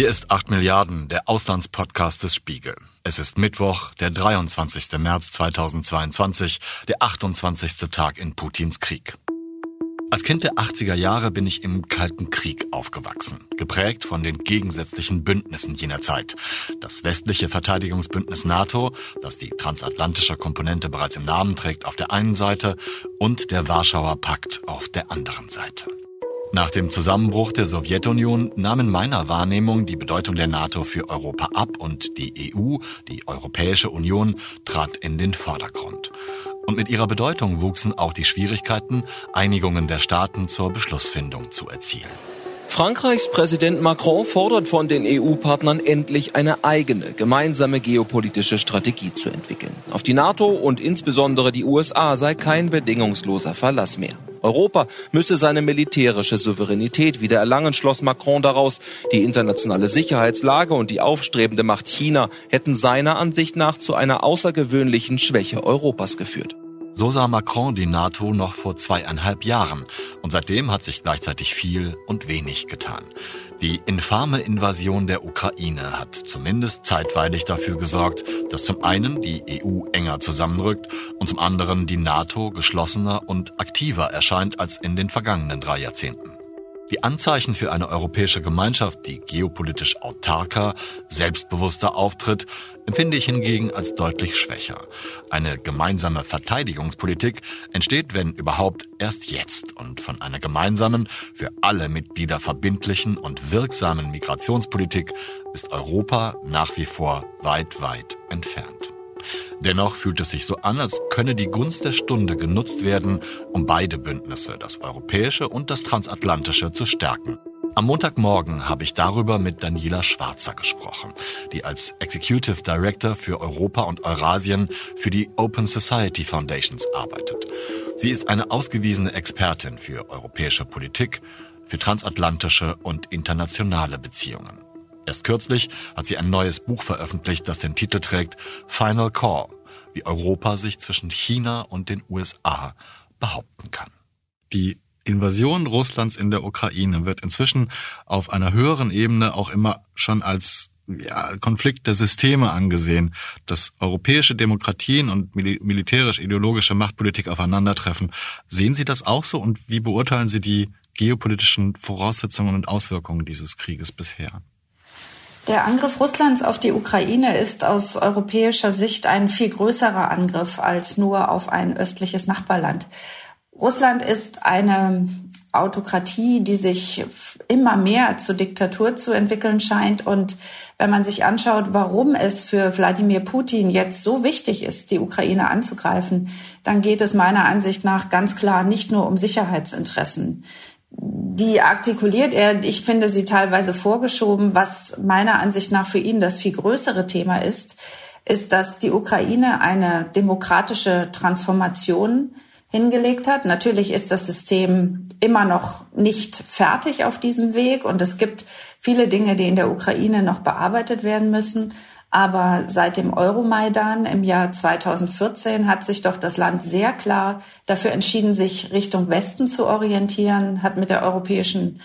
Hier ist 8 Milliarden, der Auslandspodcast des Spiegel. Es ist Mittwoch, der 23. März 2022, der 28. Tag in Putins Krieg. Als Kind der 80er Jahre bin ich im Kalten Krieg aufgewachsen, geprägt von den gegensätzlichen Bündnissen jener Zeit. Das westliche Verteidigungsbündnis NATO, das die transatlantische Komponente bereits im Namen trägt, auf der einen Seite und der Warschauer Pakt auf der anderen Seite. Nach dem Zusammenbruch der Sowjetunion nahm in meiner Wahrnehmung die Bedeutung der NATO für Europa ab und die EU, die Europäische Union, trat in den Vordergrund. Und mit ihrer Bedeutung wuchsen auch die Schwierigkeiten, Einigungen der Staaten zur Beschlussfindung zu erzielen. Frankreichs Präsident Macron fordert von den EU-Partnern endlich eine eigene gemeinsame geopolitische Strategie zu entwickeln. Auf die NATO und insbesondere die USA sei kein bedingungsloser Verlass mehr. Europa müsse seine militärische Souveränität wieder erlangen, schloss Macron daraus. Die internationale Sicherheitslage und die aufstrebende Macht China hätten seiner Ansicht nach zu einer außergewöhnlichen Schwäche Europas geführt. So sah Macron die NATO noch vor zweieinhalb Jahren und seitdem hat sich gleichzeitig viel und wenig getan. Die infame Invasion der Ukraine hat zumindest zeitweilig dafür gesorgt, dass zum einen die EU enger zusammenrückt und zum anderen die NATO geschlossener und aktiver erscheint als in den vergangenen drei Jahrzehnten. Die Anzeichen für eine europäische Gemeinschaft, die geopolitisch autarker, selbstbewusster auftritt, empfinde ich hingegen als deutlich schwächer. Eine gemeinsame Verteidigungspolitik entsteht, wenn überhaupt, erst jetzt und von einer gemeinsamen, für alle Mitglieder verbindlichen und wirksamen Migrationspolitik ist Europa nach wie vor weit, weit entfernt. Dennoch fühlt es sich so an, als könne die Gunst der Stunde genutzt werden, um beide Bündnisse, das europäische und das transatlantische, zu stärken. Am Montagmorgen habe ich darüber mit Daniela Schwarzer gesprochen, die als Executive Director für Europa und Eurasien für die Open Society Foundations arbeitet. Sie ist eine ausgewiesene Expertin für europäische Politik, für transatlantische und internationale Beziehungen. Erst kürzlich hat sie ein neues Buch veröffentlicht, das den Titel trägt Final Call, wie Europa sich zwischen China und den USA behaupten kann. Die Invasion Russlands in der Ukraine wird inzwischen auf einer höheren Ebene auch immer schon als ja, Konflikt der Systeme angesehen, dass europäische Demokratien und militärisch-ideologische Machtpolitik aufeinandertreffen. Sehen Sie das auch so und wie beurteilen Sie die geopolitischen Voraussetzungen und Auswirkungen dieses Krieges bisher? Der Angriff Russlands auf die Ukraine ist aus europäischer Sicht ein viel größerer Angriff als nur auf ein östliches Nachbarland. Russland ist eine Autokratie, die sich immer mehr zur Diktatur zu entwickeln scheint. Und wenn man sich anschaut, warum es für Wladimir Putin jetzt so wichtig ist, die Ukraine anzugreifen, dann geht es meiner Ansicht nach ganz klar nicht nur um Sicherheitsinteressen die artikuliert er, ich finde sie teilweise vorgeschoben. Was meiner Ansicht nach für ihn das viel größere Thema ist, ist, dass die Ukraine eine demokratische Transformation hingelegt hat. Natürlich ist das System immer noch nicht fertig auf diesem Weg und es gibt viele Dinge, die in der Ukraine noch bearbeitet werden müssen. Aber seit dem Euromaidan im Jahr 2014 hat sich doch das Land sehr klar dafür entschieden, sich Richtung Westen zu orientieren, hat mit der Europäischen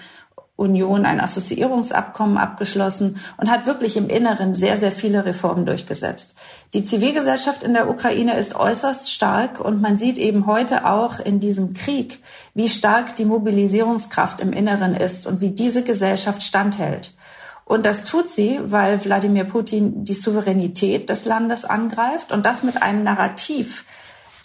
Union ein Assoziierungsabkommen abgeschlossen und hat wirklich im Inneren sehr, sehr viele Reformen durchgesetzt. Die Zivilgesellschaft in der Ukraine ist äußerst stark und man sieht eben heute auch in diesem Krieg, wie stark die Mobilisierungskraft im Inneren ist und wie diese Gesellschaft standhält. Und das tut sie, weil Wladimir Putin die Souveränität des Landes angreift und das mit einem Narrativ,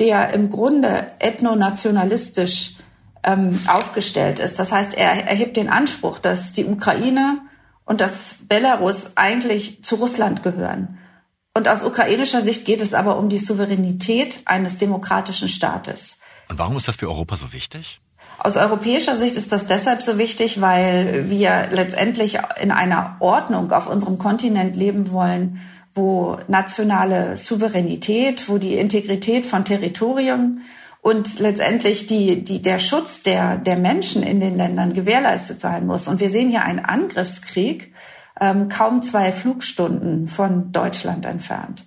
der im Grunde ethnonationalistisch ähm, aufgestellt ist. Das heißt, er erhebt den Anspruch, dass die Ukraine und das Belarus eigentlich zu Russland gehören. Und aus ukrainischer Sicht geht es aber um die Souveränität eines demokratischen Staates. Und warum ist das für Europa so wichtig? Aus europäischer Sicht ist das deshalb so wichtig, weil wir letztendlich in einer Ordnung auf unserem Kontinent leben wollen, wo nationale Souveränität, wo die Integrität von Territorium und letztendlich die, die, der Schutz der, der Menschen in den Ländern gewährleistet sein muss. Und wir sehen hier einen Angriffskrieg, ähm, kaum zwei Flugstunden von Deutschland entfernt.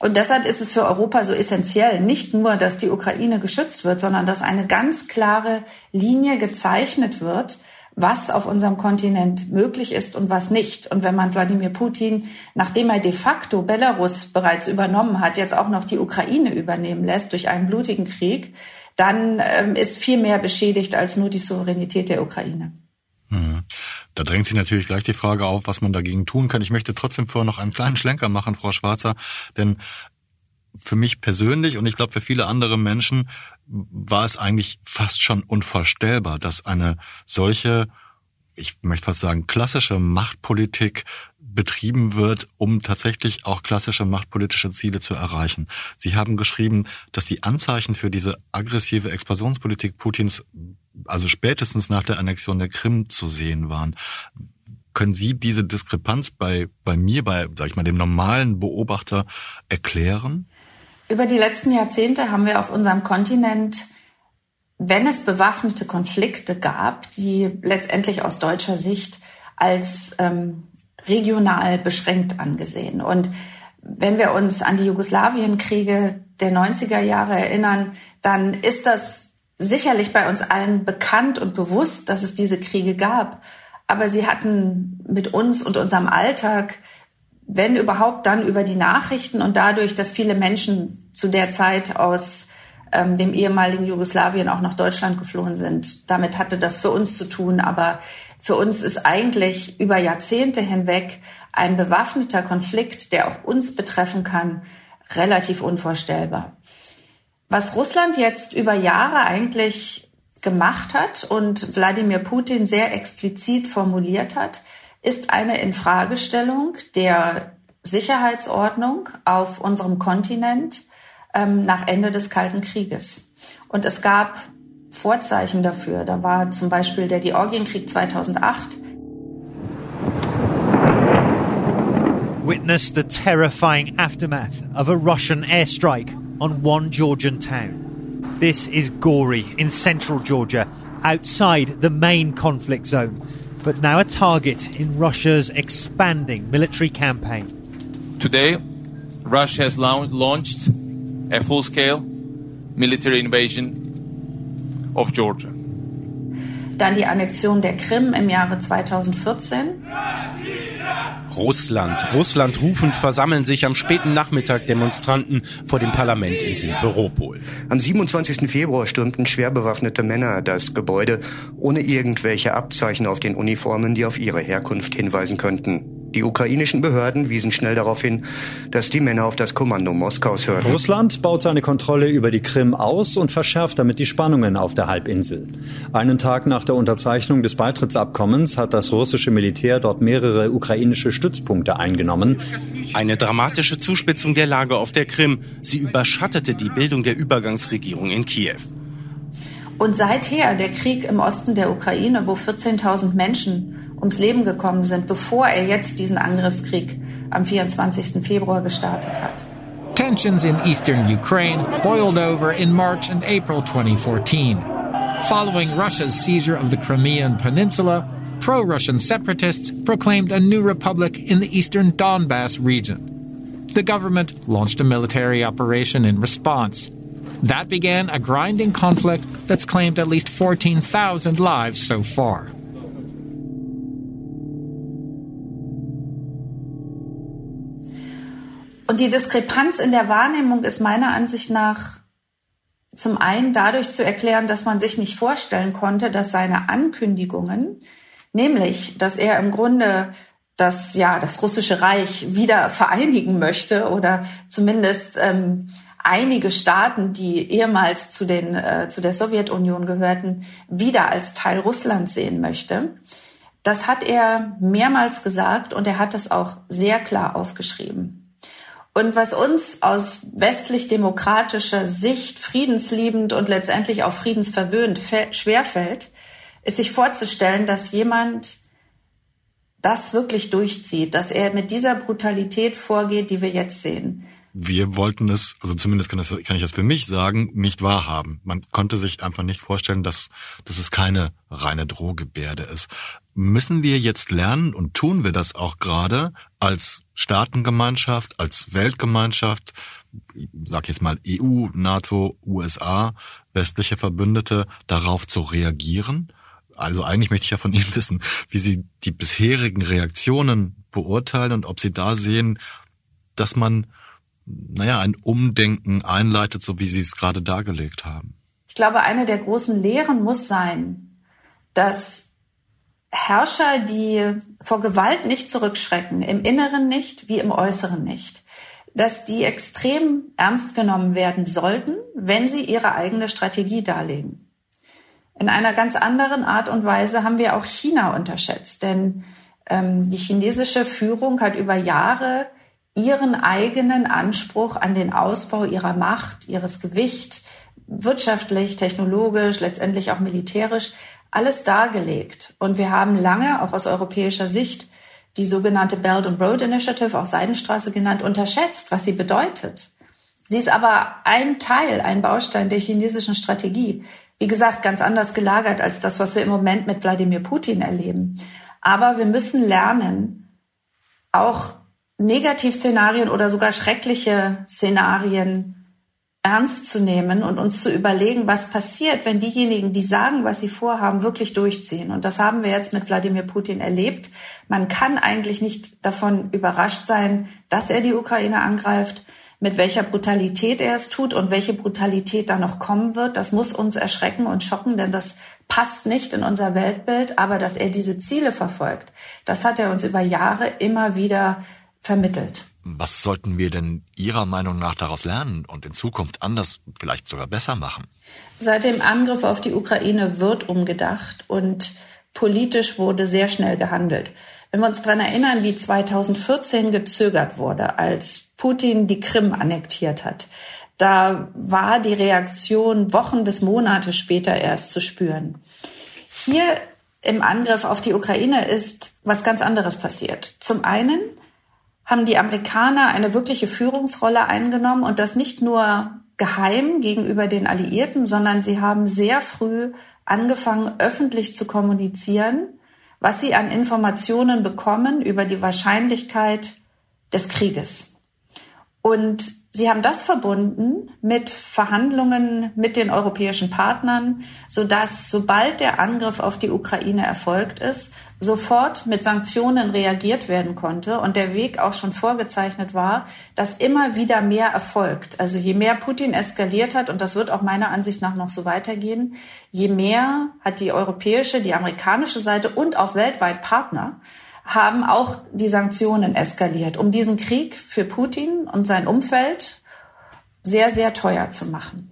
Und deshalb ist es für Europa so essentiell, nicht nur, dass die Ukraine geschützt wird, sondern dass eine ganz klare Linie gezeichnet wird, was auf unserem Kontinent möglich ist und was nicht. Und wenn man Wladimir Putin, nachdem er de facto Belarus bereits übernommen hat, jetzt auch noch die Ukraine übernehmen lässt durch einen blutigen Krieg, dann ähm, ist viel mehr beschädigt als nur die Souveränität der Ukraine. Mhm. Da drängt sich natürlich gleich die Frage auf, was man dagegen tun kann. Ich möchte trotzdem vorher noch einen kleinen Schlenker machen, Frau Schwarzer, denn für mich persönlich und ich glaube für viele andere Menschen war es eigentlich fast schon unvorstellbar, dass eine solche, ich möchte fast sagen, klassische Machtpolitik betrieben wird, um tatsächlich auch klassische machtpolitische Ziele zu erreichen. Sie haben geschrieben, dass die Anzeichen für diese aggressive Expansionspolitik Putins also spätestens nach der Annexion der Krim zu sehen waren. Können Sie diese Diskrepanz bei, bei mir, bei, sag ich mal, dem normalen Beobachter erklären? Über die letzten Jahrzehnte haben wir auf unserem Kontinent, wenn es bewaffnete Konflikte gab, die letztendlich aus deutscher Sicht als ähm, regional beschränkt angesehen. Und wenn wir uns an die Jugoslawienkriege der 90er Jahre erinnern, dann ist das sicherlich bei uns allen bekannt und bewusst, dass es diese Kriege gab. Aber sie hatten mit uns und unserem Alltag wenn überhaupt dann über die Nachrichten und dadurch, dass viele Menschen zu der Zeit aus ähm, dem ehemaligen Jugoslawien auch nach Deutschland geflohen sind. Damit hatte das für uns zu tun. Aber für uns ist eigentlich über Jahrzehnte hinweg ein bewaffneter Konflikt, der auch uns betreffen kann, relativ unvorstellbar. Was Russland jetzt über Jahre eigentlich gemacht hat und Wladimir Putin sehr explizit formuliert hat, ist eine Infragestellung der Sicherheitsordnung auf unserem Kontinent ähm, nach Ende des Kalten Krieges. Und es gab Vorzeichen dafür. Da war zum Beispiel der Georgienkrieg 2008. Witness the terrifying aftermath of a Russian airstrike on one Georgian town. This is Gori in central Georgia, outside the main conflict zone. but now a target in Russia's expanding military campaign. Today, Russia has launched a full scale military invasion of Georgia. Dann die Annexion der Krim im Jahre 2014. Russland. Russland rufend versammeln sich am späten Nachmittag Demonstranten vor dem Parlament in Simferopol. Am 27. Februar stürmten schwer bewaffnete Männer das Gebäude ohne irgendwelche Abzeichen auf den Uniformen, die auf ihre Herkunft hinweisen könnten. Die ukrainischen Behörden wiesen schnell darauf hin, dass die Männer auf das Kommando Moskaus hörten. Russland baut seine Kontrolle über die Krim aus und verschärft damit die Spannungen auf der Halbinsel. Einen Tag nach der Unterzeichnung des Beitrittsabkommens hat das russische Militär dort mehrere ukrainische Stützpunkte eingenommen. Eine dramatische Zuspitzung der Lage auf der Krim. Sie überschattete die Bildung der Übergangsregierung in Kiew. Und seither der Krieg im Osten der Ukraine, wo 14.000 Menschen ums Leben gekommen sind, bevor er jetzt diesen Angriffskrieg am 24. Februar gestartet hat. Tensions in eastern Ukraine boiled over in March and April 2014. Following Russia's seizure of the Crimean Peninsula, pro Russian separatists proclaimed a new republic in the eastern Donbass region. The government launched a military operation in response. That began a grinding conflict that's claimed at least 14,000 lives so far. Und die Diskrepanz in der Wahrnehmung ist meiner Ansicht nach zum einen dadurch zu erklären, dass man sich nicht vorstellen konnte, dass seine Ankündigungen, nämlich, dass er im Grunde das, ja, das russische Reich wieder vereinigen möchte oder zumindest ähm, einige Staaten, die ehemals zu, den, äh, zu der Sowjetunion gehörten, wieder als Teil Russlands sehen möchte. Das hat er mehrmals gesagt und er hat das auch sehr klar aufgeschrieben. Und was uns aus westlich-demokratischer Sicht friedensliebend und letztendlich auch friedensverwöhnt schwerfällt, ist sich vorzustellen, dass jemand das wirklich durchzieht, dass er mit dieser Brutalität vorgeht, die wir jetzt sehen. Wir wollten es, also zumindest kann, das, kann ich das für mich sagen, nicht wahrhaben. Man konnte sich einfach nicht vorstellen, dass, dass es keine reine Drohgebärde ist. Müssen wir jetzt lernen und tun wir das auch gerade als Staatengemeinschaft, als Weltgemeinschaft, sag jetzt mal EU, NATO, USA, westliche Verbündete, darauf zu reagieren? Also eigentlich möchte ich ja von Ihnen wissen, wie Sie die bisherigen Reaktionen beurteilen und ob Sie da sehen, dass man, naja, ein Umdenken einleitet, so wie Sie es gerade dargelegt haben. Ich glaube, eine der großen Lehren muss sein, dass Herrscher, die vor Gewalt nicht zurückschrecken, im Inneren nicht wie im Äußeren nicht, dass die extrem ernst genommen werden sollten, wenn sie ihre eigene Strategie darlegen. In einer ganz anderen Art und Weise haben wir auch China unterschätzt, denn ähm, die chinesische Führung hat über Jahre ihren eigenen Anspruch an den Ausbau ihrer Macht, ihres Gewicht, wirtschaftlich, technologisch, letztendlich auch militärisch, alles dargelegt. Und wir haben lange, auch aus europäischer Sicht, die sogenannte Belt and Road Initiative, auch Seidenstraße genannt, unterschätzt, was sie bedeutet. Sie ist aber ein Teil, ein Baustein der chinesischen Strategie. Wie gesagt, ganz anders gelagert als das, was wir im Moment mit Wladimir Putin erleben. Aber wir müssen lernen, auch Negativszenarien oder sogar schreckliche Szenarien ernst zu nehmen und uns zu überlegen, was passiert, wenn diejenigen, die sagen, was sie vorhaben, wirklich durchziehen. Und das haben wir jetzt mit Wladimir Putin erlebt. Man kann eigentlich nicht davon überrascht sein, dass er die Ukraine angreift, mit welcher Brutalität er es tut und welche Brutalität da noch kommen wird. Das muss uns erschrecken und schocken, denn das passt nicht in unser Weltbild. Aber dass er diese Ziele verfolgt, das hat er uns über Jahre immer wieder vermittelt. Was sollten wir denn Ihrer Meinung nach daraus lernen und in Zukunft anders, vielleicht sogar besser machen? Seit dem Angriff auf die Ukraine wird umgedacht und politisch wurde sehr schnell gehandelt. Wenn wir uns daran erinnern, wie 2014 gezögert wurde, als Putin die Krim annektiert hat, da war die Reaktion Wochen bis Monate später erst zu spüren. Hier im Angriff auf die Ukraine ist was ganz anderes passiert. Zum einen haben die Amerikaner eine wirkliche Führungsrolle eingenommen und das nicht nur geheim gegenüber den Alliierten, sondern sie haben sehr früh angefangen, öffentlich zu kommunizieren, was sie an Informationen bekommen über die Wahrscheinlichkeit des Krieges. Und sie haben das verbunden mit Verhandlungen mit den europäischen Partnern, sodass sobald der Angriff auf die Ukraine erfolgt ist, sofort mit Sanktionen reagiert werden konnte und der Weg auch schon vorgezeichnet war, dass immer wieder mehr erfolgt. Also je mehr Putin eskaliert hat, und das wird auch meiner Ansicht nach noch so weitergehen, je mehr hat die europäische, die amerikanische Seite und auch weltweit Partner haben auch die Sanktionen eskaliert, um diesen Krieg für Putin und sein Umfeld sehr, sehr teuer zu machen.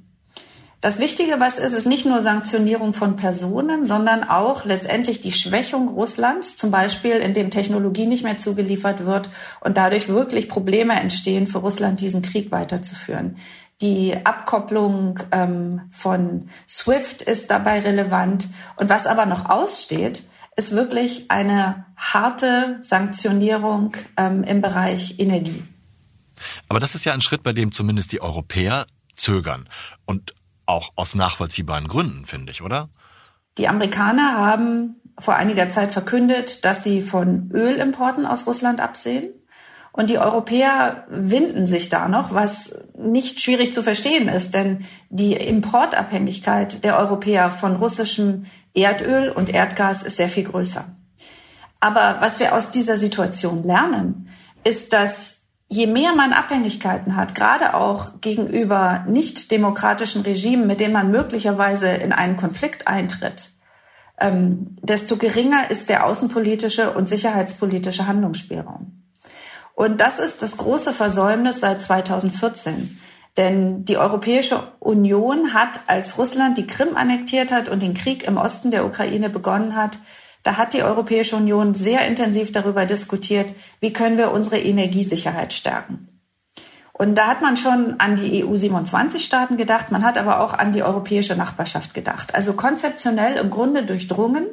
Das Wichtige, was ist, ist nicht nur Sanktionierung von Personen, sondern auch letztendlich die Schwächung Russlands, zum Beispiel indem Technologie nicht mehr zugeliefert wird und dadurch wirklich Probleme entstehen für Russland, diesen Krieg weiterzuführen. Die Abkopplung ähm, von SWIFT ist dabei relevant. Und was aber noch aussteht, ist wirklich eine harte Sanktionierung ähm, im Bereich Energie. Aber das ist ja ein Schritt, bei dem zumindest die Europäer zögern. Und auch aus nachvollziehbaren Gründen, finde ich, oder? Die Amerikaner haben vor einiger Zeit verkündet, dass sie von Ölimporten aus Russland absehen. Und die Europäer winden sich da noch, was nicht schwierig zu verstehen ist, denn die Importabhängigkeit der Europäer von russischem Erdöl und Erdgas ist sehr viel größer. Aber was wir aus dieser Situation lernen, ist, dass je mehr man Abhängigkeiten hat, gerade auch gegenüber nicht demokratischen Regimen, mit denen man möglicherweise in einen Konflikt eintritt, ähm, desto geringer ist der außenpolitische und sicherheitspolitische Handlungsspielraum. Und das ist das große Versäumnis seit 2014. Denn die Europäische Union hat, als Russland die Krim annektiert hat und den Krieg im Osten der Ukraine begonnen hat, da hat die Europäische Union sehr intensiv darüber diskutiert, wie können wir unsere Energiesicherheit stärken. Und da hat man schon an die EU-27-Staaten gedacht, man hat aber auch an die europäische Nachbarschaft gedacht. Also konzeptionell im Grunde durchdrungen,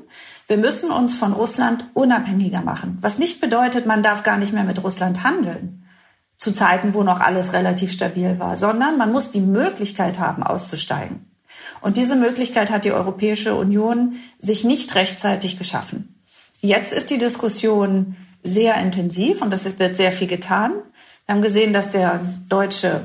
wir müssen uns von Russland unabhängiger machen. Was nicht bedeutet, man darf gar nicht mehr mit Russland handeln, zu Zeiten, wo noch alles relativ stabil war, sondern man muss die Möglichkeit haben, auszusteigen. Und diese Möglichkeit hat die Europäische Union sich nicht rechtzeitig geschaffen. Jetzt ist die Diskussion sehr intensiv und es wird sehr viel getan. Wir haben gesehen, dass der deutsche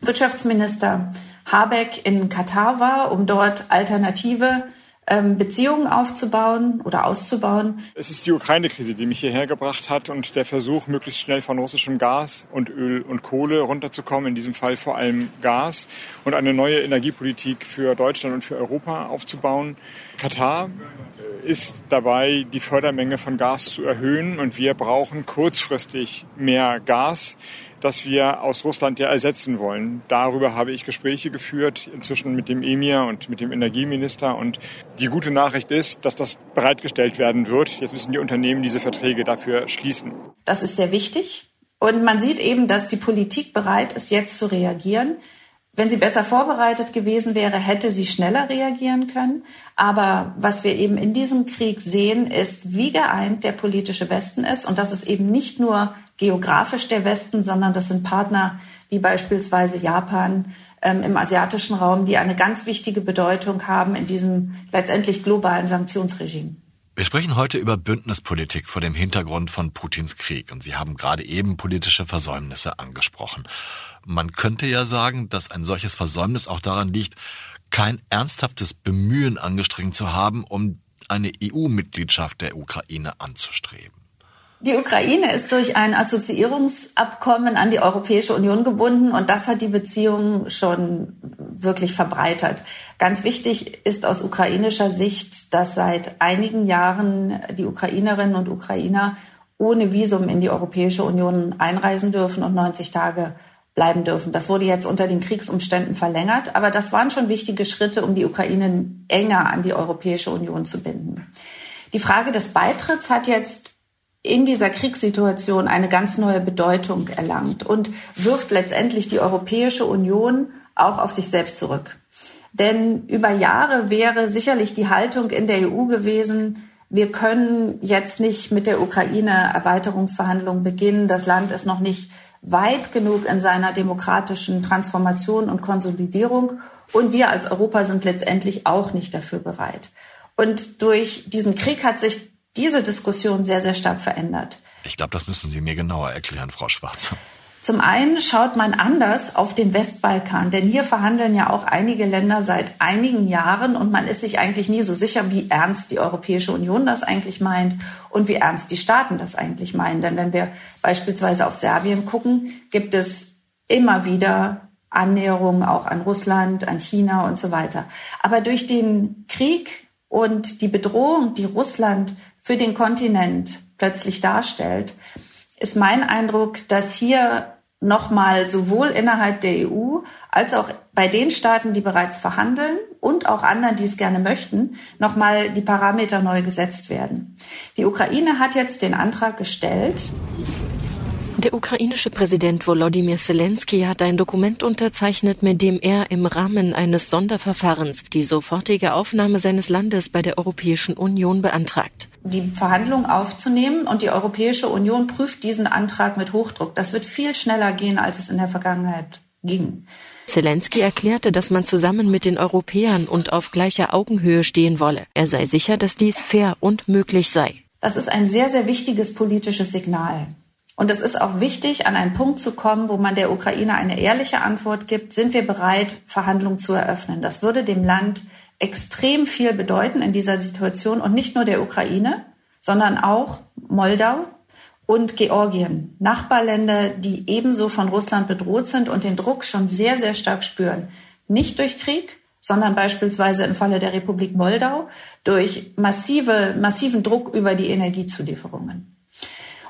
Wirtschaftsminister Habeck in Katar war, um dort alternative Beziehungen aufzubauen oder auszubauen. Es ist die Ukraine-Krise, die mich hierher gebracht hat und der Versuch, möglichst schnell von russischem Gas und Öl und Kohle runterzukommen, in diesem Fall vor allem Gas und eine neue Energiepolitik für Deutschland und für Europa aufzubauen. Katar ist dabei, die Fördermenge von Gas zu erhöhen und wir brauchen kurzfristig mehr Gas das wir aus Russland ja ersetzen wollen. Darüber habe ich Gespräche geführt, inzwischen mit dem Emir und mit dem Energieminister. Und die gute Nachricht ist, dass das bereitgestellt werden wird. Jetzt müssen die Unternehmen diese Verträge dafür schließen. Das ist sehr wichtig. Und man sieht eben, dass die Politik bereit ist, jetzt zu reagieren. Wenn sie besser vorbereitet gewesen wäre, hätte sie schneller reagieren können. Aber was wir eben in diesem Krieg sehen, ist, wie geeint der politische Westen ist und dass es eben nicht nur geografisch der Westen, sondern das sind Partner wie beispielsweise Japan ähm, im asiatischen Raum, die eine ganz wichtige Bedeutung haben in diesem letztendlich globalen Sanktionsregime. Wir sprechen heute über Bündnispolitik vor dem Hintergrund von Putins Krieg und Sie haben gerade eben politische Versäumnisse angesprochen. Man könnte ja sagen, dass ein solches Versäumnis auch daran liegt, kein ernsthaftes Bemühen angestrengt zu haben, um eine EU-Mitgliedschaft der Ukraine anzustreben. Die Ukraine ist durch ein Assoziierungsabkommen an die Europäische Union gebunden und das hat die Beziehungen schon wirklich verbreitert. Ganz wichtig ist aus ukrainischer Sicht, dass seit einigen Jahren die Ukrainerinnen und Ukrainer ohne Visum in die Europäische Union einreisen dürfen und 90 Tage bleiben dürfen. Das wurde jetzt unter den Kriegsumständen verlängert, aber das waren schon wichtige Schritte, um die Ukraine enger an die Europäische Union zu binden. Die Frage des Beitritts hat jetzt in dieser Kriegssituation eine ganz neue Bedeutung erlangt und wirft letztendlich die Europäische Union auch auf sich selbst zurück. Denn über Jahre wäre sicherlich die Haltung in der EU gewesen, wir können jetzt nicht mit der Ukraine Erweiterungsverhandlungen beginnen. Das Land ist noch nicht weit genug in seiner demokratischen Transformation und Konsolidierung. Und wir als Europa sind letztendlich auch nicht dafür bereit. Und durch diesen Krieg hat sich diese Diskussion sehr, sehr stark verändert. Ich glaube, das müssen Sie mir genauer erklären, Frau Schwarz. Zum einen schaut man anders auf den Westbalkan, denn hier verhandeln ja auch einige Länder seit einigen Jahren und man ist sich eigentlich nie so sicher, wie ernst die Europäische Union das eigentlich meint und wie ernst die Staaten das eigentlich meinen. Denn wenn wir beispielsweise auf Serbien gucken, gibt es immer wieder Annäherungen auch an Russland, an China und so weiter. Aber durch den Krieg und die Bedrohung, die Russland für den Kontinent plötzlich darstellt, ist mein Eindruck, dass hier nochmal sowohl innerhalb der EU als auch bei den Staaten, die bereits verhandeln und auch anderen, die es gerne möchten, nochmal die Parameter neu gesetzt werden. Die Ukraine hat jetzt den Antrag gestellt, der ukrainische Präsident Volodymyr Zelensky hat ein Dokument unterzeichnet, mit dem er im Rahmen eines Sonderverfahrens die sofortige Aufnahme seines Landes bei der Europäischen Union beantragt. Die Verhandlungen aufzunehmen und die Europäische Union prüft diesen Antrag mit Hochdruck. Das wird viel schneller gehen, als es in der Vergangenheit ging. Zelensky erklärte, dass man zusammen mit den Europäern und auf gleicher Augenhöhe stehen wolle. Er sei sicher, dass dies fair und möglich sei. Das ist ein sehr, sehr wichtiges politisches Signal. Und es ist auch wichtig, an einen Punkt zu kommen, wo man der Ukraine eine ehrliche Antwort gibt. Sind wir bereit, Verhandlungen zu eröffnen? Das würde dem Land extrem viel bedeuten in dieser Situation und nicht nur der Ukraine, sondern auch Moldau und Georgien, Nachbarländer, die ebenso von Russland bedroht sind und den Druck schon sehr, sehr stark spüren. Nicht durch Krieg, sondern beispielsweise im Falle der Republik Moldau durch massive, massiven Druck über die Energiezulieferungen.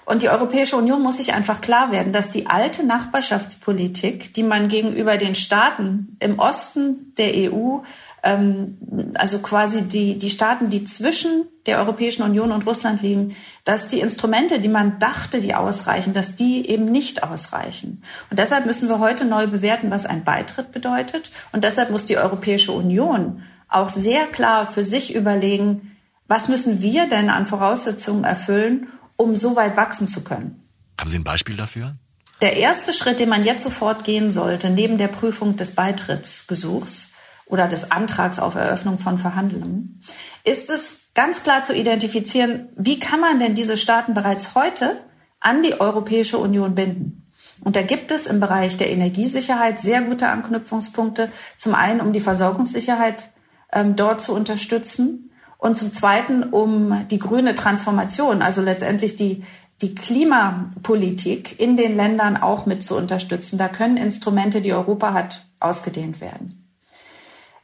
Und die Europäische Union muss sich einfach klar werden, dass die alte Nachbarschaftspolitik, die man gegenüber den Staaten im Osten der EU, ähm, also quasi die, die Staaten, die zwischen der Europäischen Union und Russland liegen, dass die Instrumente, die man dachte, die ausreichen, dass die eben nicht ausreichen. Und deshalb müssen wir heute neu bewerten, was ein Beitritt bedeutet. Und deshalb muss die Europäische Union auch sehr klar für sich überlegen, was müssen wir denn an Voraussetzungen erfüllen, um so weit wachsen zu können. Haben Sie ein Beispiel dafür? Der erste Schritt, den man jetzt sofort gehen sollte, neben der Prüfung des Beitrittsgesuchs oder des Antrags auf Eröffnung von Verhandlungen, ist es ganz klar zu identifizieren, wie kann man denn diese Staaten bereits heute an die Europäische Union binden. Und da gibt es im Bereich der Energiesicherheit sehr gute Anknüpfungspunkte. Zum einen, um die Versorgungssicherheit ähm, dort zu unterstützen Und zum Zweiten um die grüne Transformation, also letztendlich die, die Klimapolitik in den Ländern auch mit zu unterstützen. Da können Instrumente, die Europa hat, ausgedehnt werden.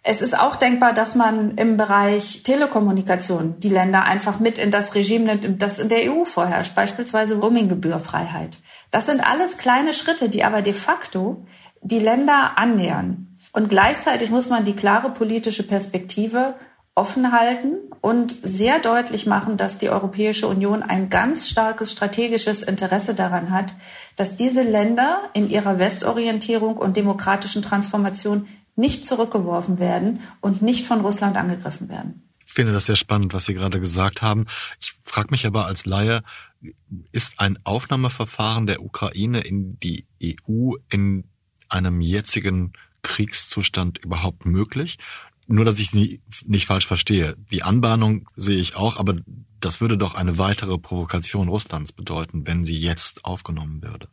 Es ist auch denkbar, dass man im Bereich Telekommunikation die Länder einfach mit in das Regime nimmt, das in der EU vorherrscht, beispielsweise Roaminggebührfreiheit. Das sind alles kleine Schritte, die aber de facto die Länder annähern. Und gleichzeitig muss man die klare politische Perspektive offen halten und sehr deutlich machen, dass die Europäische Union ein ganz starkes strategisches Interesse daran hat, dass diese Länder in ihrer Westorientierung und demokratischen Transformation nicht zurückgeworfen werden und nicht von Russland angegriffen werden. Ich finde das sehr spannend, was Sie gerade gesagt haben. Ich frage mich aber als Laie, ist ein Aufnahmeverfahren der Ukraine in die EU in einem jetzigen Kriegszustand überhaupt möglich? Nur, dass ich nie, nicht falsch verstehe. Die Anbahnung sehe ich auch, aber das würde doch eine weitere Provokation Russlands bedeuten, wenn sie jetzt aufgenommen würde.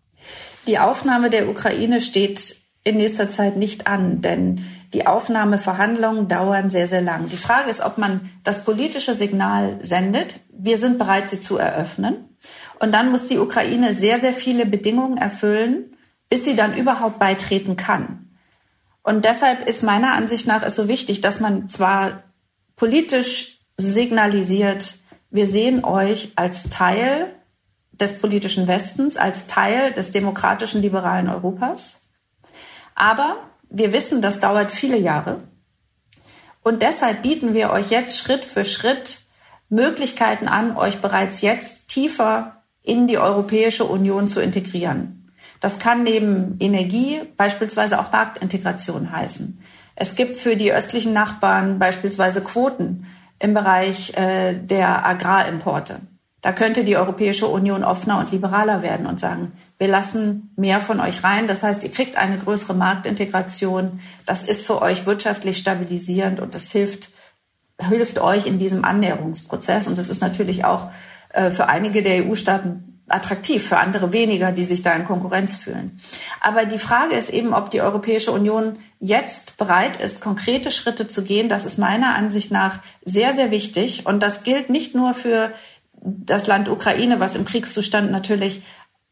Die Aufnahme der Ukraine steht in nächster Zeit nicht an, denn die Aufnahmeverhandlungen dauern sehr, sehr lang. Die Frage ist, ob man das politische Signal sendet. Wir sind bereit, sie zu eröffnen. Und dann muss die Ukraine sehr, sehr viele Bedingungen erfüllen, bis sie dann überhaupt beitreten kann. Und deshalb ist meiner Ansicht nach es so wichtig, dass man zwar politisch signalisiert, wir sehen euch als Teil des politischen Westens, als Teil des demokratischen liberalen Europas. Aber wir wissen, das dauert viele Jahre. Und deshalb bieten wir euch jetzt Schritt für Schritt Möglichkeiten an, euch bereits jetzt tiefer in die Europäische Union zu integrieren. Das kann neben Energie beispielsweise auch Marktintegration heißen. Es gibt für die östlichen Nachbarn beispielsweise Quoten im Bereich äh, der Agrarimporte. Da könnte die Europäische Union offener und liberaler werden und sagen, wir lassen mehr von euch rein. Das heißt, ihr kriegt eine größere Marktintegration. Das ist für euch wirtschaftlich stabilisierend und das hilft, hilft euch in diesem Annäherungsprozess. Und das ist natürlich auch äh, für einige der EU-Staaten attraktiv, für andere weniger, die sich da in Konkurrenz fühlen. Aber die Frage ist eben, ob die Europäische Union jetzt bereit ist, konkrete Schritte zu gehen. Das ist meiner Ansicht nach sehr, sehr wichtig. Und das gilt nicht nur für das Land Ukraine, was im Kriegszustand natürlich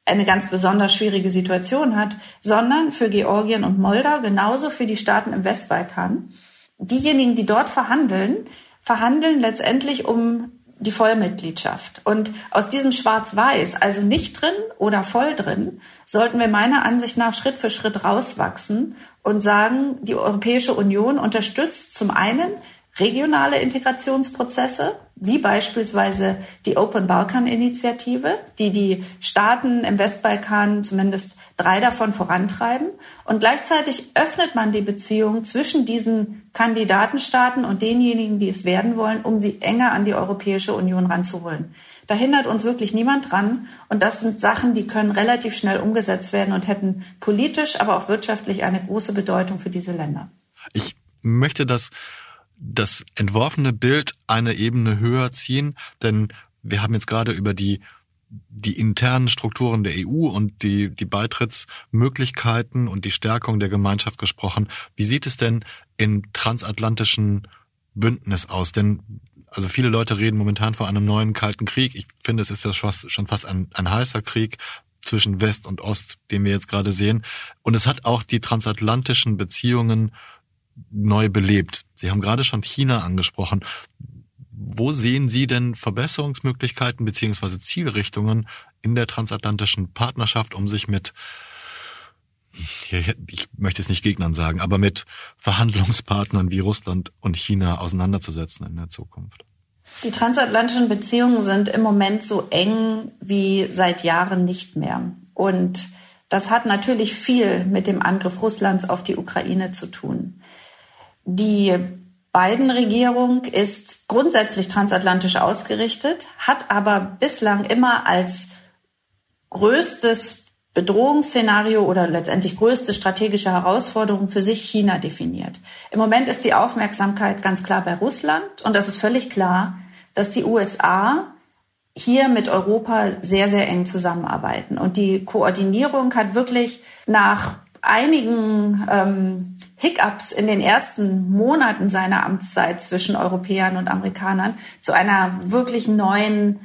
eine ganz besonders schwierige Situation hat, sondern für Georgien und Moldau, genauso für die Staaten im Westbalkan. Diejenigen, die dort verhandeln, verhandeln letztendlich um die Vollmitgliedschaft. Und aus diesem Schwarz-Weiß, also nicht drin oder voll drin, sollten wir meiner Ansicht nach Schritt für Schritt rauswachsen und sagen, die Europäische Union unterstützt zum einen regionale Integrationsprozesse, wie beispielsweise die Open Balkan Initiative, die die Staaten im Westbalkan zumindest drei davon vorantreiben. Und gleichzeitig öffnet man die Beziehung zwischen diesen Kandidatenstaaten und denjenigen, die es werden wollen, um sie enger an die Europäische Union ranzuholen. Da hindert uns wirklich niemand dran. Und das sind Sachen, die können relativ schnell umgesetzt werden und hätten politisch, aber auch wirtschaftlich eine große Bedeutung für diese Länder. Ich möchte das das entworfene Bild eine Ebene höher ziehen, denn wir haben jetzt gerade über die die internen Strukturen der EU und die, die Beitrittsmöglichkeiten und die Stärkung der Gemeinschaft gesprochen. Wie sieht es denn im transatlantischen Bündnis aus? Denn also viele Leute reden momentan vor einem neuen Kalten Krieg. Ich finde, es ist ja schon fast ein, ein heißer Krieg zwischen West und Ost, den wir jetzt gerade sehen. Und es hat auch die transatlantischen Beziehungen neu belebt. Sie haben gerade schon China angesprochen. Wo sehen Sie denn Verbesserungsmöglichkeiten beziehungsweise Zielrichtungen in der transatlantischen Partnerschaft, um sich mit ich möchte es nicht Gegnern sagen, aber mit Verhandlungspartnern wie Russland und China auseinanderzusetzen in der Zukunft? Die transatlantischen Beziehungen sind im Moment so eng wie seit Jahren nicht mehr. Und das hat natürlich viel mit dem Angriff Russlands auf die Ukraine zu tun. Die Biden-Regierung ist grundsätzlich transatlantisch ausgerichtet, hat aber bislang immer als größtes Bedrohungsszenario oder letztendlich größte strategische Herausforderung für sich China definiert. Im Moment ist die Aufmerksamkeit ganz klar bei Russland und das ist völlig klar, dass die USA hier mit Europa sehr, sehr eng zusammenarbeiten. Und die Koordinierung hat wirklich nach einigen ähm, Hiccups in den ersten Monaten seiner Amtszeit zwischen Europäern und Amerikanern zu einer wirklich neuen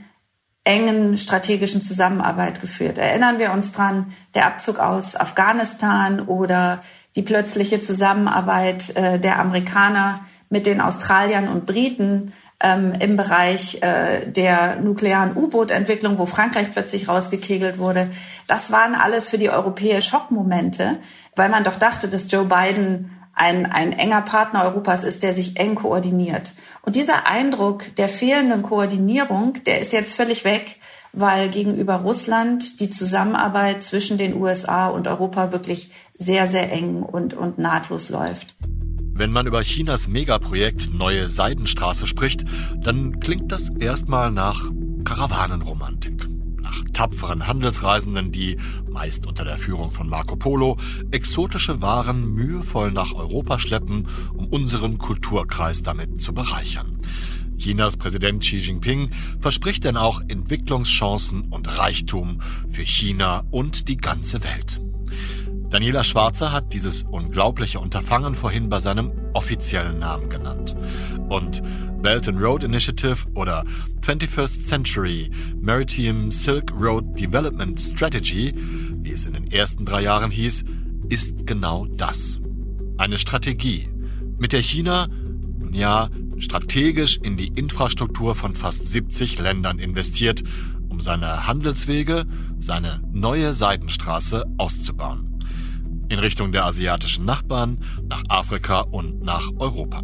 engen strategischen Zusammenarbeit geführt. Erinnern wir uns dran, der Abzug aus Afghanistan oder die plötzliche Zusammenarbeit äh, der Amerikaner mit den Australiern und Briten ähm, im Bereich äh, der nuklearen U-Boot-Entwicklung, wo Frankreich plötzlich rausgekegelt wurde. Das waren alles für die Europäer Schockmomente, weil man doch dachte, dass Joe Biden ein, ein enger Partner Europas ist, der sich eng koordiniert. Und dieser Eindruck der fehlenden Koordinierung, der ist jetzt völlig weg, weil gegenüber Russland die Zusammenarbeit zwischen den USA und Europa wirklich sehr, sehr eng und, und nahtlos läuft. Wenn man über Chinas Megaprojekt Neue Seidenstraße spricht, dann klingt das erstmal nach Karawanenromantik. Nach tapferen Handelsreisenden, die, meist unter der Führung von Marco Polo, exotische Waren mühevoll nach Europa schleppen, um unseren Kulturkreis damit zu bereichern. Chinas Präsident Xi Jinping verspricht denn auch Entwicklungschancen und Reichtum für China und die ganze Welt. Daniela Schwarzer hat dieses unglaubliche Unterfangen vorhin bei seinem offiziellen Namen genannt. Und Belt and Road Initiative oder 21st Century Maritime Silk Road Development Strategy, wie es in den ersten drei Jahren hieß, ist genau das. Eine Strategie, mit der China, nun ja, strategisch in die Infrastruktur von fast 70 Ländern investiert, um seine Handelswege, seine neue Seidenstraße auszubauen in Richtung der asiatischen Nachbarn, nach Afrika und nach Europa.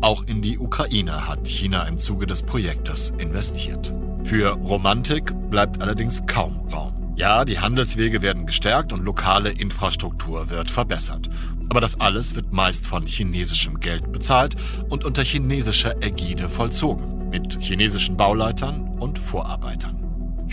Auch in die Ukraine hat China im Zuge des Projektes investiert. Für Romantik bleibt allerdings kaum Raum. Ja, die Handelswege werden gestärkt und lokale Infrastruktur wird verbessert. Aber das alles wird meist von chinesischem Geld bezahlt und unter chinesischer Ägide vollzogen, mit chinesischen Bauleitern und Vorarbeitern.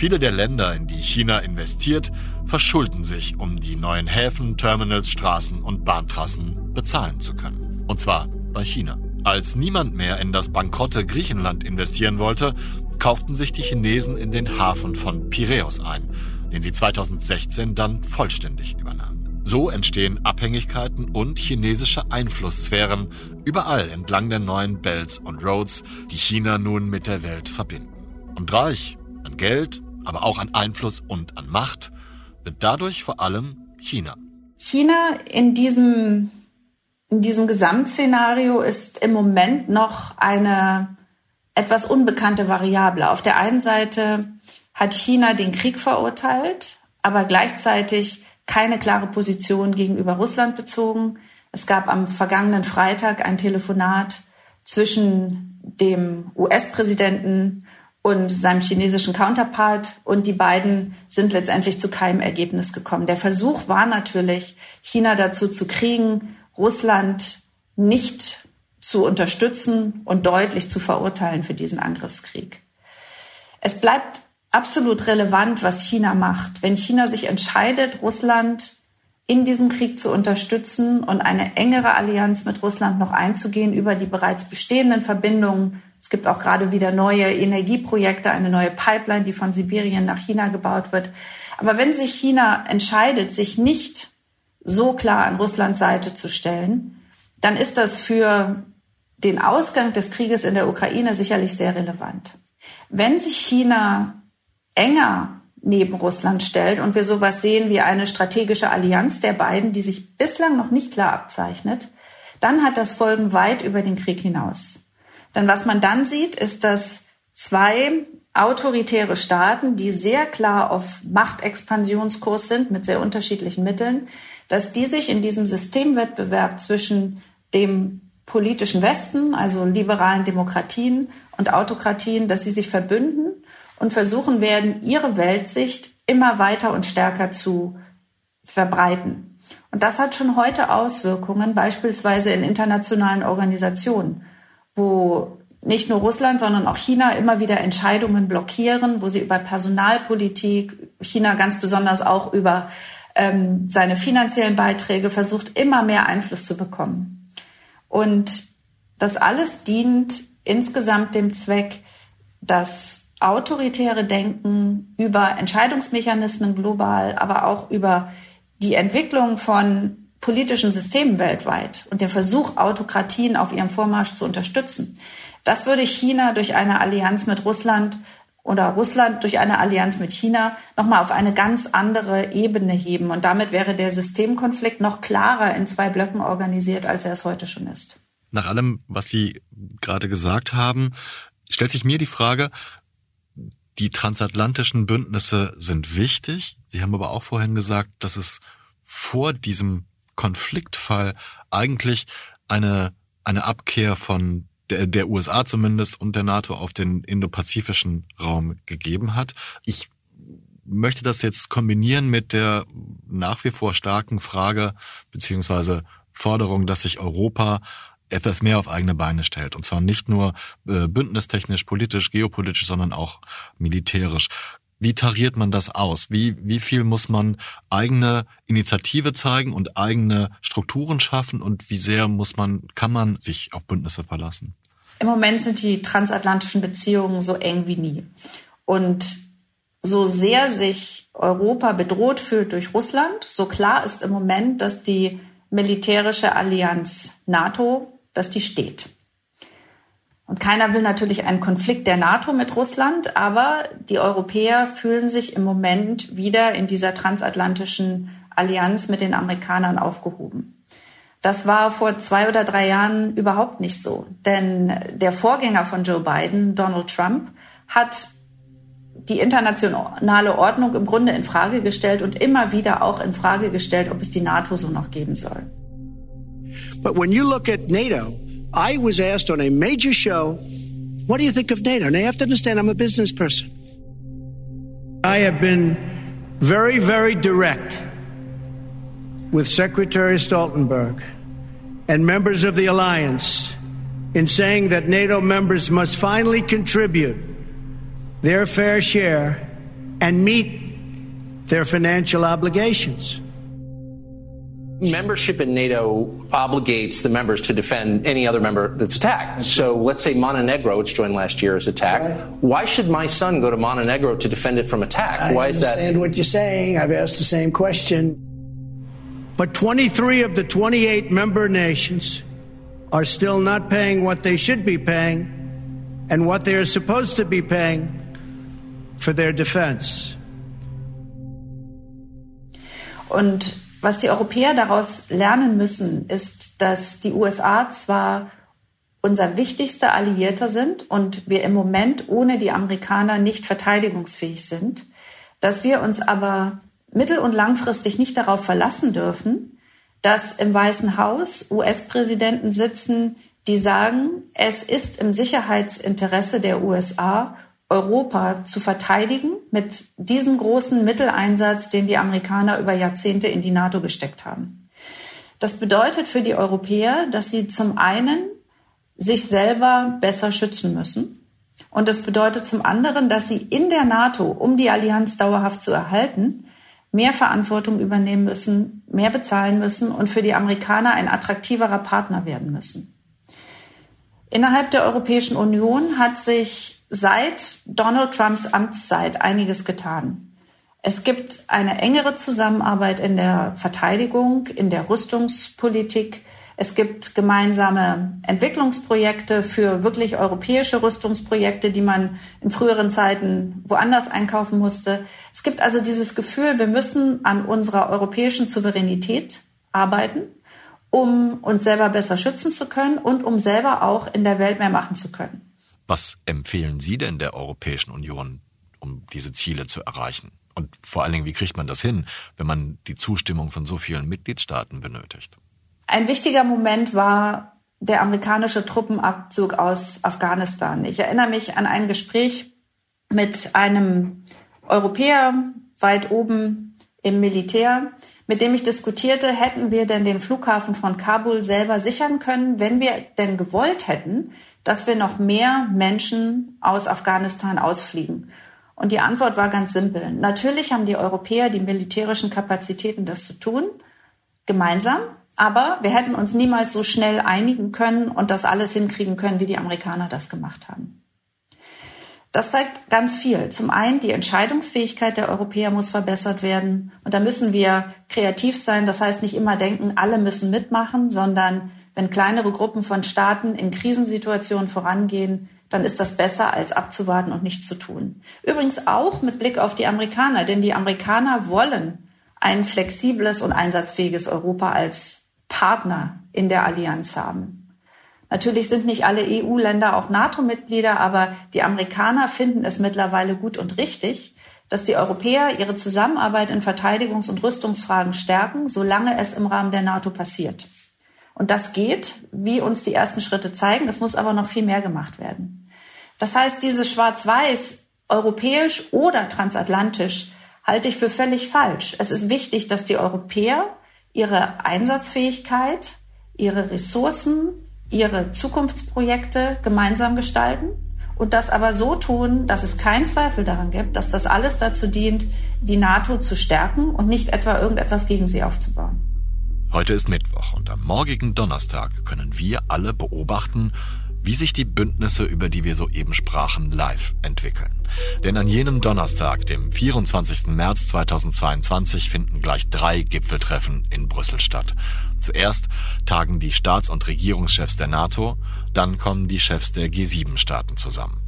Viele der Länder, in die China investiert, verschulden sich, um die neuen Häfen, Terminals, Straßen und Bahntrassen bezahlen zu können. Und zwar bei China. Als niemand mehr in das bankrotte Griechenland investieren wollte, kauften sich die Chinesen in den Hafen von Piräus ein, den sie 2016 dann vollständig übernahmen. So entstehen Abhängigkeiten und chinesische Einflusssphären überall entlang der neuen Belts und Roads, die China nun mit der Welt verbinden. Und reich an Geld, aber auch an Einfluss und an Macht wird dadurch vor allem China. China in diesem, in diesem Gesamtszenario ist im Moment noch eine etwas unbekannte Variable. Auf der einen Seite hat China den Krieg verurteilt, aber gleichzeitig keine klare Position gegenüber Russland bezogen. Es gab am vergangenen Freitag ein Telefonat zwischen dem US-Präsidenten und seinem chinesischen Counterpart. Und die beiden sind letztendlich zu keinem Ergebnis gekommen. Der Versuch war natürlich, China dazu zu kriegen, Russland nicht zu unterstützen und deutlich zu verurteilen für diesen Angriffskrieg. Es bleibt absolut relevant, was China macht. Wenn China sich entscheidet, Russland in diesem Krieg zu unterstützen und eine engere Allianz mit Russland noch einzugehen über die bereits bestehenden Verbindungen gibt auch gerade wieder neue Energieprojekte, eine neue Pipeline, die von Sibirien nach China gebaut wird. Aber wenn sich China entscheidet, sich nicht so klar an Russlands Seite zu stellen, dann ist das für den Ausgang des Krieges in der Ukraine sicherlich sehr relevant. Wenn sich China enger neben Russland stellt und wir sowas sehen wie eine strategische Allianz der beiden, die sich bislang noch nicht klar abzeichnet, dann hat das Folgen weit über den Krieg hinaus. Denn was man dann sieht, ist, dass zwei autoritäre Staaten, die sehr klar auf Machtexpansionskurs sind mit sehr unterschiedlichen Mitteln, dass die sich in diesem Systemwettbewerb zwischen dem politischen Westen, also liberalen Demokratien und Autokratien, dass sie sich verbünden und versuchen werden, ihre Weltsicht immer weiter und stärker zu verbreiten. Und das hat schon heute Auswirkungen, beispielsweise in internationalen Organisationen wo nicht nur Russland, sondern auch China immer wieder Entscheidungen blockieren, wo sie über Personalpolitik, China ganz besonders auch über ähm, seine finanziellen Beiträge versucht, immer mehr Einfluss zu bekommen. Und das alles dient insgesamt dem Zweck, das autoritäre Denken über Entscheidungsmechanismen global, aber auch über die Entwicklung von politischen Systemen weltweit und den Versuch, Autokratien auf ihrem Vormarsch zu unterstützen, das würde China durch eine Allianz mit Russland oder Russland durch eine Allianz mit China nochmal auf eine ganz andere Ebene heben. Und damit wäre der Systemkonflikt noch klarer in zwei Blöcken organisiert, als er es heute schon ist. Nach allem, was Sie gerade gesagt haben, stellt sich mir die Frage, die transatlantischen Bündnisse sind wichtig. Sie haben aber auch vorhin gesagt, dass es vor diesem Konfliktfall eigentlich eine, eine Abkehr von der, der USA zumindest und der NATO auf den indopazifischen Raum gegeben hat. Ich möchte das jetzt kombinieren mit der nach wie vor starken Frage beziehungsweise Forderung, dass sich Europa etwas mehr auf eigene Beine stellt. Und zwar nicht nur äh, bündnistechnisch, politisch, geopolitisch, sondern auch militärisch. Wie tariert man das aus? Wie, wie viel muss man eigene Initiative zeigen und eigene Strukturen schaffen und wie sehr muss man, kann man sich auf Bündnisse verlassen? Im Moment sind die transatlantischen Beziehungen so eng wie nie. Und so sehr sich Europa bedroht fühlt durch Russland, so klar ist im Moment, dass die militärische Allianz NATO, dass die steht. Und keiner will natürlich einen Konflikt der NATO mit Russland, aber die Europäer fühlen sich im Moment wieder in dieser transatlantischen Allianz mit den Amerikanern aufgehoben. Das war vor zwei oder drei Jahren überhaupt nicht so, denn der Vorgänger von Joe Biden, Donald Trump, hat die internationale Ordnung im Grunde in Frage gestellt und immer wieder auch in Frage gestellt, ob es die NATO so noch geben soll. But when you look at NATO, I was asked on a major show, What do you think of NATO? And I have to understand, I'm a business person. I have been very, very direct with Secretary Stoltenberg and members of the alliance in saying that NATO members must finally contribute their fair share and meet their financial obligations. Membership in NATO obligates the members to defend any other member that's attacked. So let's say Montenegro, which joined last year, is attacked. Right. Why should my son go to Montenegro to defend it from attack? I Why is that? I understand what you're saying. I've asked the same question. But 23 of the 28 member nations are still not paying what they should be paying and what they are supposed to be paying for their defense. Und Was die Europäer daraus lernen müssen, ist, dass die USA zwar unser wichtigster Alliierter sind und wir im Moment ohne die Amerikaner nicht verteidigungsfähig sind, dass wir uns aber mittel- und langfristig nicht darauf verlassen dürfen, dass im Weißen Haus US-Präsidenten sitzen, die sagen, es ist im Sicherheitsinteresse der USA, Europa zu verteidigen mit diesem großen Mitteleinsatz, den die Amerikaner über Jahrzehnte in die NATO gesteckt haben. Das bedeutet für die Europäer, dass sie zum einen sich selber besser schützen müssen. Und das bedeutet zum anderen, dass sie in der NATO, um die Allianz dauerhaft zu erhalten, mehr Verantwortung übernehmen müssen, mehr bezahlen müssen und für die Amerikaner ein attraktiverer Partner werden müssen. Innerhalb der Europäischen Union hat sich seit Donald Trumps Amtszeit einiges getan. Es gibt eine engere Zusammenarbeit in der Verteidigung, in der Rüstungspolitik. Es gibt gemeinsame Entwicklungsprojekte für wirklich europäische Rüstungsprojekte, die man in früheren Zeiten woanders einkaufen musste. Es gibt also dieses Gefühl, wir müssen an unserer europäischen Souveränität arbeiten, um uns selber besser schützen zu können und um selber auch in der Welt mehr machen zu können. Was empfehlen Sie denn der Europäischen Union, um diese Ziele zu erreichen? Und vor allen Dingen, wie kriegt man das hin, wenn man die Zustimmung von so vielen Mitgliedstaaten benötigt? Ein wichtiger Moment war der amerikanische Truppenabzug aus Afghanistan. Ich erinnere mich an ein Gespräch mit einem Europäer weit oben im Militär, mit dem ich diskutierte, hätten wir denn den Flughafen von Kabul selber sichern können, wenn wir denn gewollt hätten, dass wir noch mehr Menschen aus Afghanistan ausfliegen? Und die Antwort war ganz simpel. Natürlich haben die Europäer die militärischen Kapazitäten, das zu tun, gemeinsam. Aber wir hätten uns niemals so schnell einigen können und das alles hinkriegen können, wie die Amerikaner das gemacht haben. Das zeigt ganz viel. Zum einen, die Entscheidungsfähigkeit der Europäer muss verbessert werden. Und da müssen wir kreativ sein. Das heißt, nicht immer denken, alle müssen mitmachen, sondern wenn kleinere Gruppen von Staaten in Krisensituationen vorangehen, dann ist das besser, als abzuwarten und nichts zu tun. Übrigens auch mit Blick auf die Amerikaner, denn die Amerikaner wollen ein flexibles und einsatzfähiges Europa als Partner in der Allianz haben. Natürlich sind nicht alle EU-Länder auch NATO-Mitglieder, aber die Amerikaner finden es mittlerweile gut und richtig, dass die Europäer ihre Zusammenarbeit in Verteidigungs- und Rüstungsfragen stärken, solange es im Rahmen der NATO passiert. Und das geht, wie uns die ersten Schritte zeigen. Es muss aber noch viel mehr gemacht werden. Das heißt, diese Schwarz-Weiß, europäisch oder transatlantisch, halte ich für völlig falsch. Es ist wichtig, dass die Europäer ihre Einsatzfähigkeit, ihre Ressourcen, ihre Zukunftsprojekte gemeinsam gestalten und das aber so tun, dass es keinen Zweifel daran gibt, dass das alles dazu dient, die NATO zu stärken und nicht etwa irgendetwas gegen sie aufzubauen. Heute ist Mittwoch und am morgigen Donnerstag können wir alle beobachten, wie sich die Bündnisse, über die wir soeben sprachen, live entwickeln. Denn an jenem Donnerstag, dem 24. März 2022, finden gleich drei Gipfeltreffen in Brüssel statt. Zuerst tagen die Staats- und Regierungschefs der NATO, dann kommen die Chefs der G7-Staaten zusammen.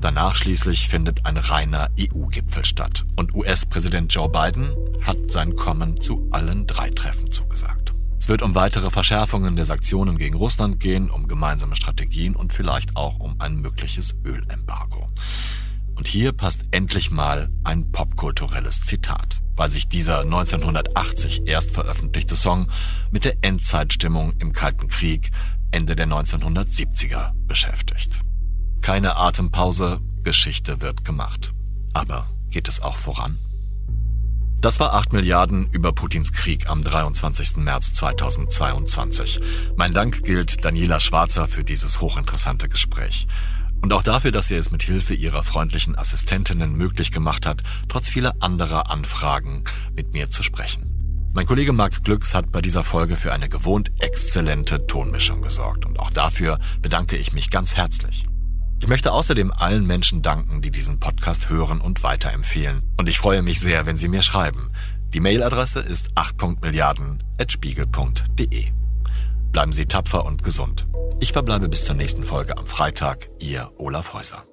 Danach schließlich findet ein reiner EU-Gipfel statt. Und US-Präsident Joe Biden hat sein Kommen zu allen drei Treffen zugesagt. Es wird um weitere Verschärfungen der Sanktionen gegen Russland gehen, um gemeinsame Strategien und vielleicht auch um ein mögliches Ölembargo. Und hier passt endlich mal ein popkulturelles Zitat, weil sich dieser 1980 erst veröffentlichte Song mit der Endzeitstimmung im Kalten Krieg Ende der 1970er beschäftigt. Keine Atempause, Geschichte wird gemacht. Aber geht es auch voran? Das war 8 Milliarden über Putins Krieg am 23. März 2022. Mein Dank gilt Daniela Schwarzer für dieses hochinteressante Gespräch. Und auch dafür, dass sie es mit Hilfe ihrer freundlichen Assistentinnen möglich gemacht hat, trotz vieler anderer Anfragen mit mir zu sprechen. Mein Kollege Marc Glücks hat bei dieser Folge für eine gewohnt exzellente Tonmischung gesorgt und auch dafür bedanke ich mich ganz herzlich. Ich möchte außerdem allen Menschen danken, die diesen Podcast hören und weiterempfehlen. Und ich freue mich sehr, wenn Sie mir schreiben. Die Mailadresse ist 8.milliarden.spiegel.de. Bleiben Sie tapfer und gesund. Ich verbleibe bis zur nächsten Folge am Freitag. Ihr Olaf Häuser.